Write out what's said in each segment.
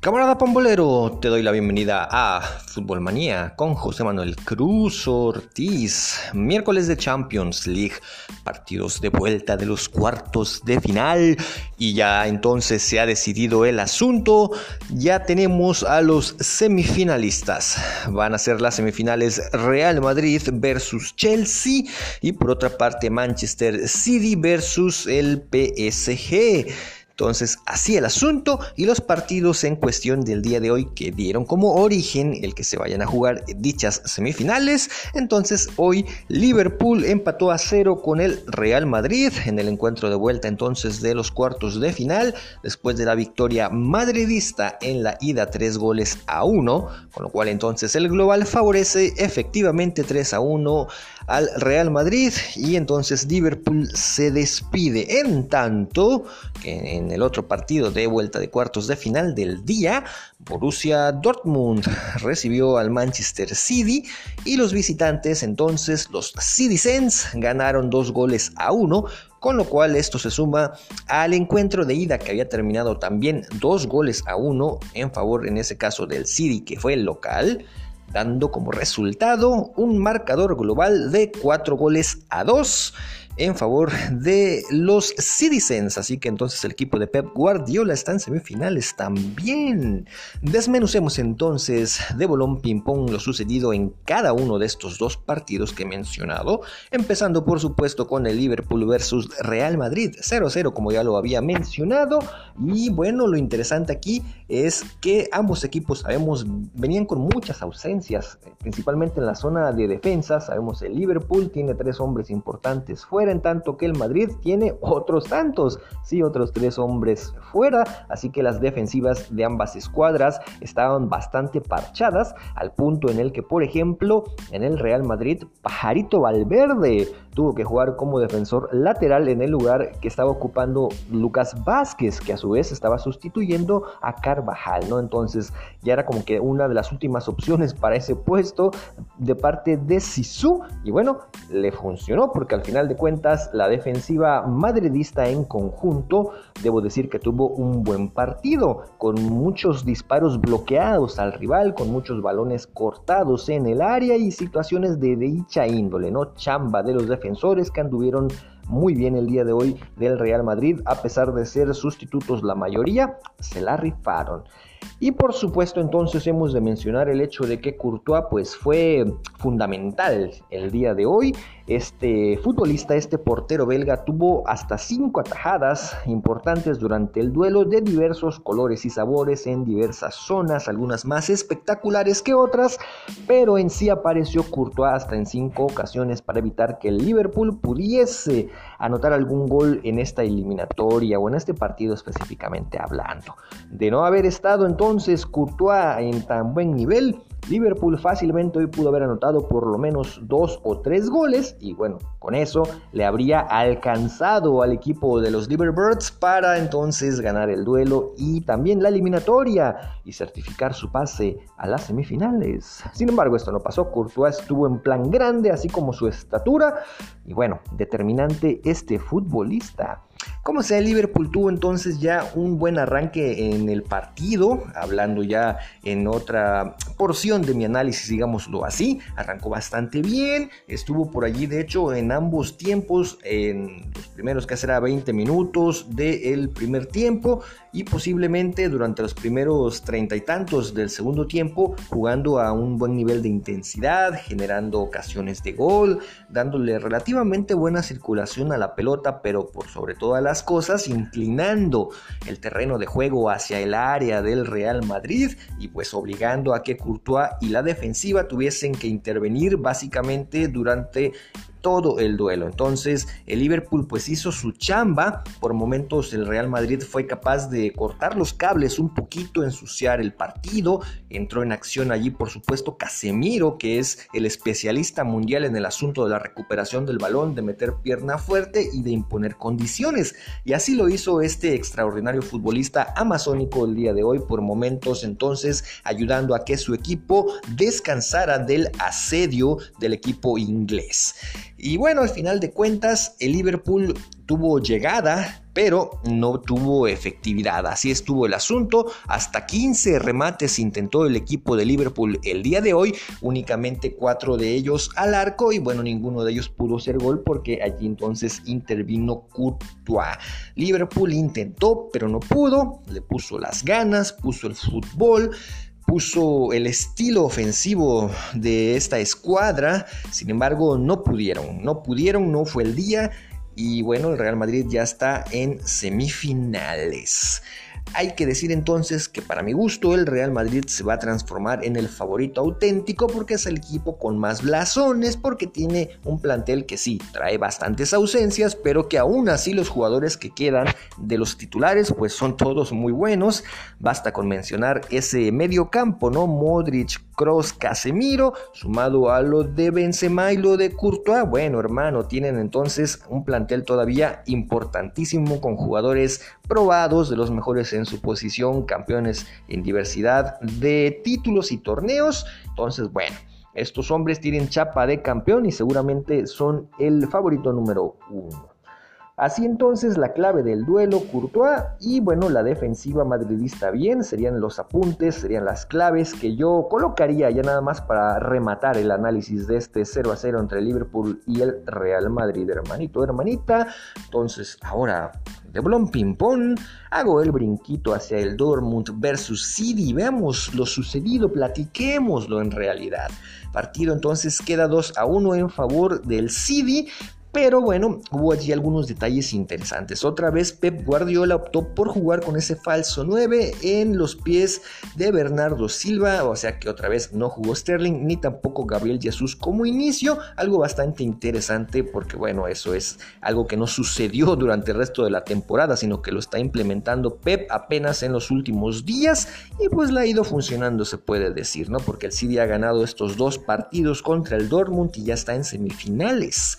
Camarada Pambolero, te doy la bienvenida a Fútbol Manía con José Manuel Cruz Ortiz. Miércoles de Champions League, partidos de vuelta de los cuartos de final y ya entonces se ha decidido el asunto. Ya tenemos a los semifinalistas. Van a ser las semifinales Real Madrid versus Chelsea y por otra parte Manchester City versus el PSG. Entonces, así el asunto y los partidos en cuestión del día de hoy que dieron como origen el que se vayan a jugar dichas semifinales. Entonces, hoy Liverpool empató a cero con el Real Madrid en el encuentro de vuelta entonces de los cuartos de final, después de la victoria madridista en la ida 3 goles a 1, con lo cual entonces el global favorece efectivamente 3 a 1 al Real Madrid y entonces Liverpool se despide. En tanto que en el otro partido de vuelta de cuartos de final del día, Borussia Dortmund recibió al Manchester City y los visitantes entonces, los Citizens, ganaron dos goles a uno con lo cual esto se suma al encuentro de ida que había terminado también dos goles a uno en favor en ese caso del City que fue el local dando como resultado un marcador global de cuatro goles a dos en favor de los Citizens. Así que entonces el equipo de Pep Guardiola está en semifinales también. Desmenucemos entonces de bolón ping-pong lo sucedido en cada uno de estos dos partidos que he mencionado. Empezando por supuesto con el Liverpool versus Real Madrid 0-0 como ya lo había mencionado. Y bueno, lo interesante aquí es que ambos equipos sabemos venían con muchas ausencias, principalmente en la zona de defensa. Sabemos el Liverpool tiene tres hombres importantes fuera en tanto que el Madrid tiene otros tantos, sí, otros tres hombres fuera, así que las defensivas de ambas escuadras estaban bastante parchadas, al punto en el que, por ejemplo, en el Real Madrid, Pajarito Valverde tuvo que jugar como defensor lateral en el lugar que estaba ocupando Lucas Vázquez, que a su vez estaba sustituyendo a Carvajal, ¿no? Entonces ya era como que una de las últimas opciones para ese puesto de parte de Sisu, y bueno, le funcionó porque al final de cuentas la defensiva madridista en conjunto, debo decir que tuvo un buen partido, con muchos disparos bloqueados al rival, con muchos balones cortados en el área y situaciones de dicha índole, ¿no? Chamba de los defensores que anduvieron muy bien el día de hoy del Real Madrid, a pesar de ser sustitutos la mayoría, se la rifaron. Y por supuesto entonces hemos de mencionar el hecho de que Courtois pues fue fundamental el día de hoy. Este futbolista, este portero belga tuvo hasta cinco atajadas importantes durante el duelo de diversos colores y sabores en diversas zonas, algunas más espectaculares que otras, pero en sí apareció Courtois hasta en cinco ocasiones para evitar que el Liverpool pudiese anotar algún gol en esta eliminatoria o en este partido específicamente hablando. De no haber estado entonces Courtois en tan buen nivel, Liverpool fácilmente hoy pudo haber anotado por lo menos dos o tres goles y bueno, con eso le habría alcanzado al equipo de los Liverbirds para entonces ganar el duelo y también la eliminatoria y certificar su pase a las semifinales. Sin embargo, esto no pasó, Courtois estuvo en plan grande así como su estatura y bueno, determinante este futbolista. Como sea, Liverpool tuvo entonces ya un buen arranque en el partido, hablando ya en otra porción de mi análisis, digámoslo así. Arrancó bastante bien, estuvo por allí, de hecho, en ambos tiempos, en los primeros que será 20 minutos del primer tiempo y posiblemente durante los primeros treinta y tantos del segundo tiempo, jugando a un buen nivel de intensidad, generando ocasiones de gol, dándole relativamente buena circulación a la pelota, pero por sobre todas las cosas, inclinando el terreno de juego hacia el área del Real Madrid y pues obligando a que Courtois y la defensiva tuviesen que intervenir básicamente durante todo el duelo. Entonces el Liverpool pues hizo su chamba. Por momentos el Real Madrid fue capaz de cortar los cables un poquito, ensuciar el partido. Entró en acción allí por supuesto Casemiro, que es el especialista mundial en el asunto de la recuperación del balón, de meter pierna fuerte y de imponer condiciones. Y así lo hizo este extraordinario futbolista amazónico el día de hoy por momentos entonces ayudando a que su equipo descansara del asedio del equipo inglés. Y bueno, al final de cuentas, el Liverpool tuvo llegada, pero no tuvo efectividad. Así estuvo el asunto. Hasta 15 remates intentó el equipo de Liverpool el día de hoy, únicamente 4 de ellos al arco y bueno, ninguno de ellos pudo ser gol porque allí entonces intervino Courtois. Liverpool intentó, pero no pudo, le puso las ganas, puso el fútbol puso el estilo ofensivo de esta escuadra, sin embargo no pudieron, no pudieron, no fue el día y bueno, el Real Madrid ya está en semifinales. Hay que decir entonces que para mi gusto el Real Madrid se va a transformar en el favorito auténtico porque es el equipo con más blasones, porque tiene un plantel que sí, trae bastantes ausencias, pero que aún así los jugadores que quedan de los titulares pues son todos muy buenos. Basta con mencionar ese medio campo, ¿no? Modric, Cross, Casemiro, sumado a lo de Benzema y lo de Courtois. Bueno, hermano, tienen entonces un plantel todavía importantísimo con jugadores probados de los mejores en su posición, campeones en diversidad de títulos y torneos. Entonces, bueno, estos hombres tienen chapa de campeón y seguramente son el favorito número uno. Así entonces la clave del duelo Courtois y bueno la defensiva madridista bien serían los apuntes, serían las claves que yo colocaría ya nada más para rematar el análisis de este 0 a 0 entre Liverpool y el Real Madrid, hermanito, hermanita. Entonces ahora de Blom Ping Pong hago el brinquito hacia el Dortmund versus City, veamos lo sucedido, platiquémoslo en realidad. Partido entonces queda 2 a 1 en favor del City, pero bueno, hubo allí algunos detalles interesantes. Otra vez Pep Guardiola optó por jugar con ese falso 9 en los pies de Bernardo Silva, o sea que otra vez no jugó Sterling ni tampoco Gabriel Jesús como inicio, algo bastante interesante porque bueno, eso es algo que no sucedió durante el resto de la temporada, sino que lo está implementando Pep apenas en los últimos días y pues le ha ido funcionando, se puede decir, ¿no? Porque el City ha ganado estos dos partidos contra el Dortmund y ya está en semifinales.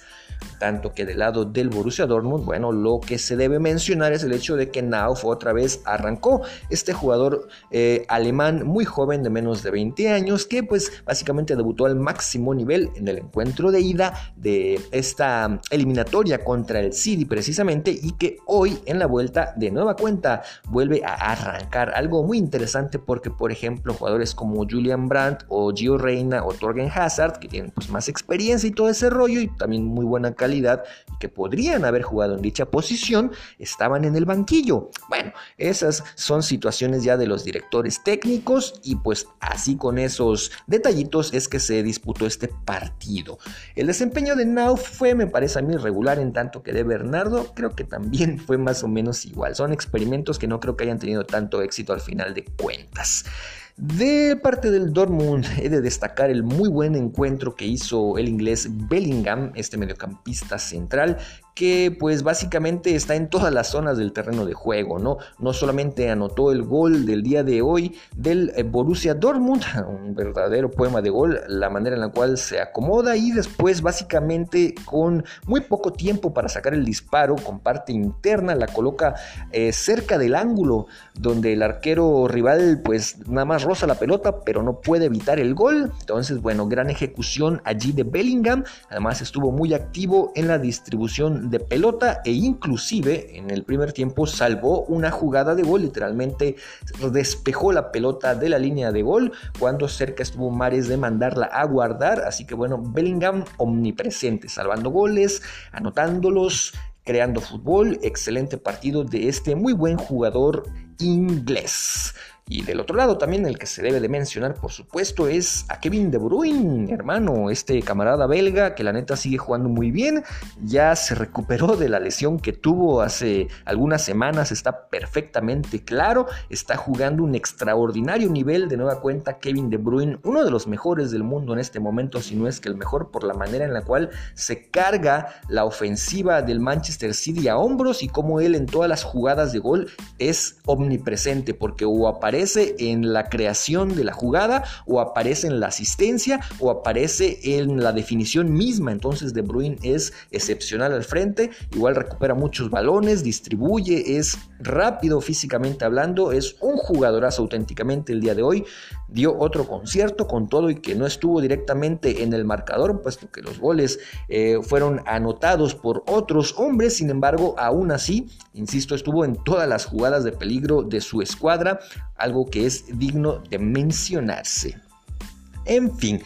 Tanto que del lado del Borussia Dortmund, bueno, lo que se debe mencionar es el hecho de que Nauf otra vez arrancó. Este jugador eh, alemán muy joven de menos de 20 años que pues básicamente debutó al máximo nivel en el encuentro de ida de esta eliminatoria contra el City precisamente y que hoy en la vuelta de nueva cuenta vuelve a arrancar. Algo muy interesante porque por ejemplo jugadores como Julian Brandt o Gio Reina o Torgen Hazard que tienen pues más experiencia y todo ese rollo y también muy buena calidad y que podrían haber jugado en dicha posición, estaban en el banquillo. Bueno, esas son situaciones ya de los directores técnicos y pues así con esos detallitos es que se disputó este partido. El desempeño de Nau fue, me parece a mí, regular en tanto que de Bernardo creo que también fue más o menos igual. Son experimentos que no creo que hayan tenido tanto éxito al final de cuentas. De parte del Dortmund he de destacar el muy buen encuentro que hizo el inglés Bellingham, este mediocampista central, que pues básicamente está en todas las zonas del terreno de juego, ¿no? No solamente anotó el gol del día de hoy del eh, Borussia Dortmund, un verdadero poema de gol, la manera en la cual se acomoda y después básicamente con muy poco tiempo para sacar el disparo con parte interna la coloca eh, cerca del ángulo donde el arquero rival pues nada más roza la pelota pero no puede evitar el gol. Entonces bueno, gran ejecución allí de Bellingham, además estuvo muy activo en la distribución de pelota e inclusive en el primer tiempo salvó una jugada de gol, literalmente despejó la pelota de la línea de gol cuando cerca estuvo Mares de mandarla a guardar, así que bueno, Bellingham omnipresente, salvando goles, anotándolos, creando fútbol, excelente partido de este muy buen jugador inglés. Y del otro lado también el que se debe de mencionar, por supuesto, es a Kevin De Bruyne, hermano, este camarada belga que la neta sigue jugando muy bien, ya se recuperó de la lesión que tuvo hace algunas semanas, está perfectamente claro, está jugando un extraordinario nivel de nueva cuenta Kevin De Bruyne, uno de los mejores del mundo en este momento, si no es que el mejor por la manera en la cual se carga la ofensiva del Manchester City a hombros y como él en todas las jugadas de gol es omnipresente porque o aparece aparece en la creación de la jugada o aparece en la asistencia o aparece en la definición misma. Entonces De Bruyne es excepcional al frente, igual recupera muchos balones, distribuye, es rápido físicamente hablando, es un jugadorazo auténticamente el día de hoy. Dio otro concierto con todo y que no estuvo directamente en el marcador, puesto que los goles eh, fueron anotados por otros hombres, sin embargo, aún así, insisto, estuvo en todas las jugadas de peligro de su escuadra, algo que es digno de mencionarse. En fin,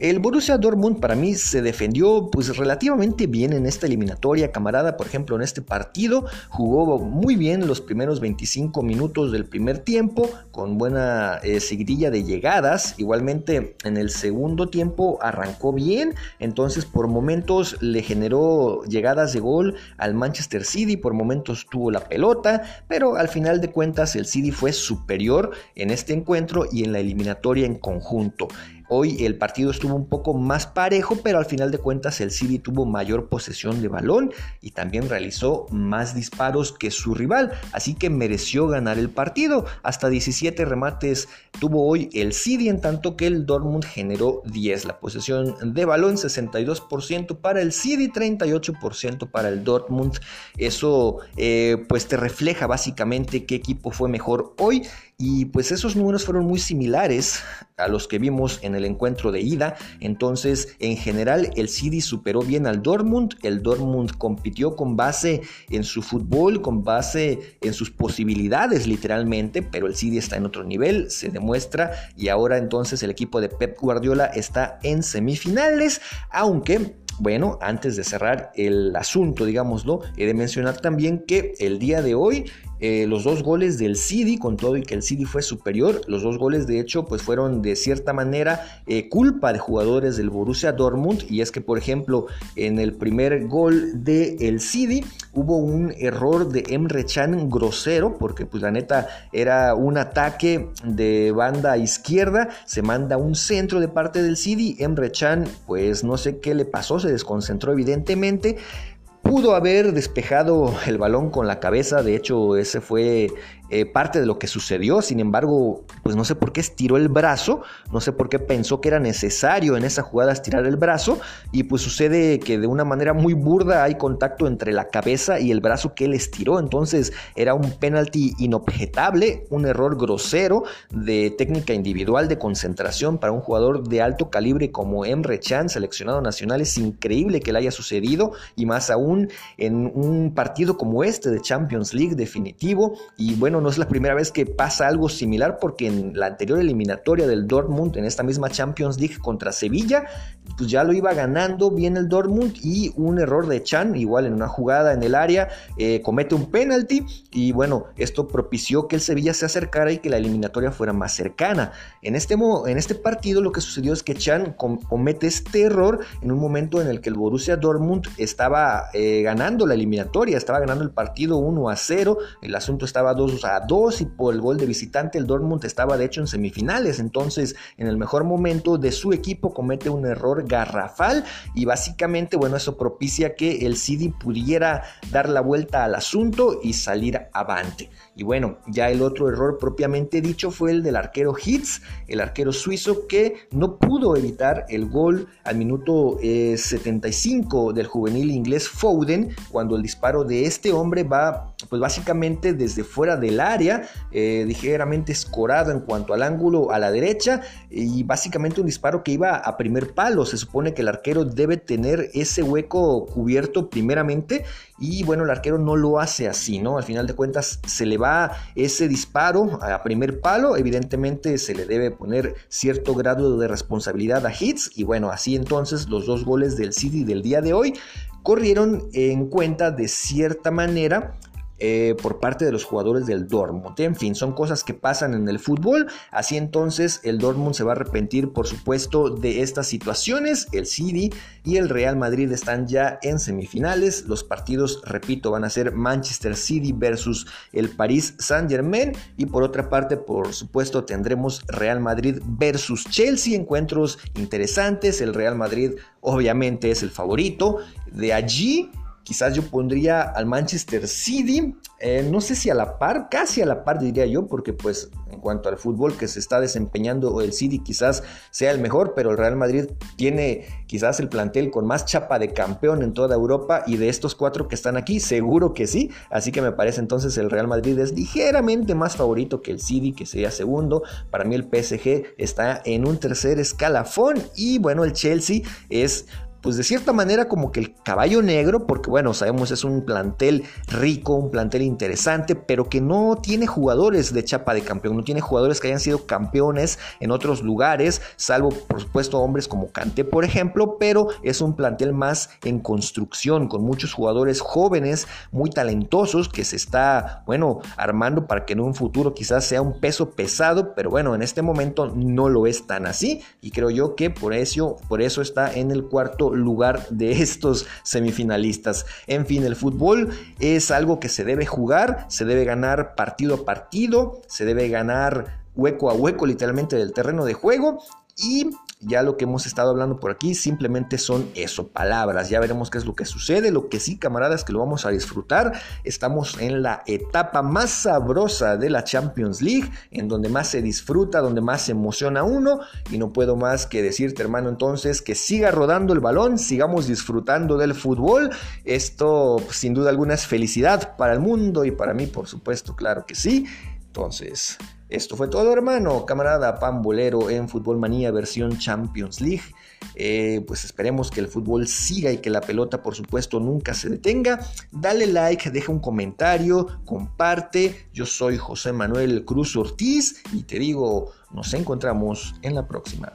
el Borussia Dortmund para mí se defendió pues relativamente bien en esta eliminatoria, camarada, por ejemplo, en este partido jugó muy bien los primeros 25 minutos del primer tiempo con buena eh, seguidilla de llegadas, igualmente en el segundo tiempo arrancó bien, entonces por momentos le generó llegadas de gol al Manchester City, por momentos tuvo la pelota, pero al final de cuentas el City fue superior en este encuentro y en la eliminatoria en conjunto. Hoy el partido estuvo un poco más parejo, pero al final de cuentas el City tuvo mayor posesión de balón y también realizó más disparos que su rival, así que mereció ganar el partido. Hasta 17 remates tuvo hoy el City, en tanto que el Dortmund generó 10. La posesión de balón 62% para el City, 38% para el Dortmund. Eso eh, pues te refleja básicamente qué equipo fue mejor hoy y pues esos números fueron muy similares a los que vimos en el encuentro de ida. Entonces, en general, el City superó bien al Dortmund. El Dortmund compitió con base en su fútbol, con base en sus posibilidades literalmente, pero el City está en otro nivel, se demuestra. Y ahora entonces el equipo de Pep Guardiola está en semifinales, aunque bueno, antes de cerrar el asunto, digámoslo, he de mencionar también que el día de hoy eh, los dos goles del City, con todo y que el City fue superior, los dos goles de hecho pues fueron de cierta manera eh, culpa de jugadores del Borussia Dortmund y es que por ejemplo en el primer gol del el City hubo un error de Emre Can grosero porque pues la neta era un ataque de banda izquierda, se manda un centro de parte del City, Emre Can pues no sé qué le pasó, se desconcentró evidentemente, pudo haber despejado el balón con la cabeza, de hecho ese fue eh, parte de lo que sucedió, sin embargo, pues no sé por qué estiró el brazo, no sé por qué pensó que era necesario en esa jugada estirar el brazo. Y pues sucede que de una manera muy burda hay contacto entre la cabeza y el brazo que él estiró, entonces era un penalti inobjetable, un error grosero de técnica individual de concentración para un jugador de alto calibre como Emre Chan, seleccionado nacional, es increíble que le haya sucedido y más aún en un partido como este de Champions League definitivo. Y bueno, no es la primera vez que pasa algo similar porque en la anterior eliminatoria del Dortmund, en esta misma Champions League contra Sevilla, pues ya lo iba ganando bien el Dortmund y un error de Chan, igual en una jugada en el área, eh, comete un penalti y bueno, esto propició que el Sevilla se acercara y que la eliminatoria fuera más cercana. En este, en este partido lo que sucedió es que Chan comete este error en un momento en el que el Borussia Dortmund estaba eh, ganando la eliminatoria, estaba ganando el partido 1 a 0, el asunto estaba 2 a 2 y por el gol de visitante el Dortmund estaba de hecho en semifinales, entonces en el mejor momento de su equipo comete un error garrafal y básicamente bueno eso propicia que el City pudiera dar la vuelta al asunto y salir avante. Y bueno, ya el otro error propiamente dicho fue el del arquero Hitz, el arquero suizo que no pudo evitar el gol al minuto 75 eh, del juvenil inglés Foden cuando el disparo de este hombre va pues básicamente desde fuera del área, eh, ligeramente escorado en cuanto al ángulo a la derecha y básicamente un disparo que iba a primer palo. Se supone que el arquero debe tener ese hueco cubierto primeramente y bueno, el arquero no lo hace así, ¿no? Al final de cuentas se le va ese disparo a primer palo, evidentemente se le debe poner cierto grado de responsabilidad a Hits y bueno, así entonces los dos goles del City del día de hoy corrieron en cuenta de cierta manera eh, por parte de los jugadores del Dortmund. En fin, son cosas que pasan en el fútbol. Así entonces el Dortmund se va a arrepentir, por supuesto, de estas situaciones. El City y el Real Madrid están ya en semifinales. Los partidos, repito, van a ser Manchester City versus el Paris Saint Germain. Y por otra parte, por supuesto, tendremos Real Madrid versus Chelsea. Encuentros interesantes. El Real Madrid obviamente es el favorito. De allí quizás yo pondría al Manchester City, eh, no sé si a la par, casi a la par diría yo, porque pues en cuanto al fútbol que se está desempeñando el City quizás sea el mejor, pero el Real Madrid tiene quizás el plantel con más chapa de campeón en toda Europa y de estos cuatro que están aquí, seguro que sí, así que me parece entonces el Real Madrid es ligeramente más favorito que el City, que sería segundo, para mí el PSG está en un tercer escalafón. Y bueno, el Chelsea es pues de cierta manera como que el caballo negro, porque bueno, sabemos es un plantel rico, un plantel interesante, pero que no tiene jugadores de chapa de campeón, no tiene jugadores que hayan sido campeones en otros lugares, salvo por supuesto hombres como Kanté, por ejemplo, pero es un plantel más en construcción, con muchos jugadores jóvenes, muy talentosos, que se está, bueno, armando para que en un futuro quizás sea un peso pesado, pero bueno, en este momento no lo es tan así, y creo yo que por eso, por eso está en el lugar de estos semifinalistas. En fin, el fútbol es algo que se debe jugar, se debe ganar partido a partido, se debe ganar hueco a hueco literalmente del terreno de juego y ya lo que hemos estado hablando por aquí simplemente son eso, palabras. Ya veremos qué es lo que sucede. Lo que sí, camaradas, que lo vamos a disfrutar. Estamos en la etapa más sabrosa de la Champions League, en donde más se disfruta, donde más se emociona uno. Y no puedo más que decirte, hermano, entonces que siga rodando el balón, sigamos disfrutando del fútbol. Esto, sin duda alguna, es felicidad para el mundo y para mí, por supuesto, claro que sí. Entonces, esto fue todo, hermano, camarada pambolero en Fútbol Manía versión Champions League. Eh, pues esperemos que el fútbol siga y que la pelota, por supuesto, nunca se detenga. Dale like, deja un comentario, comparte. Yo soy José Manuel Cruz Ortiz y te digo, nos encontramos en la próxima.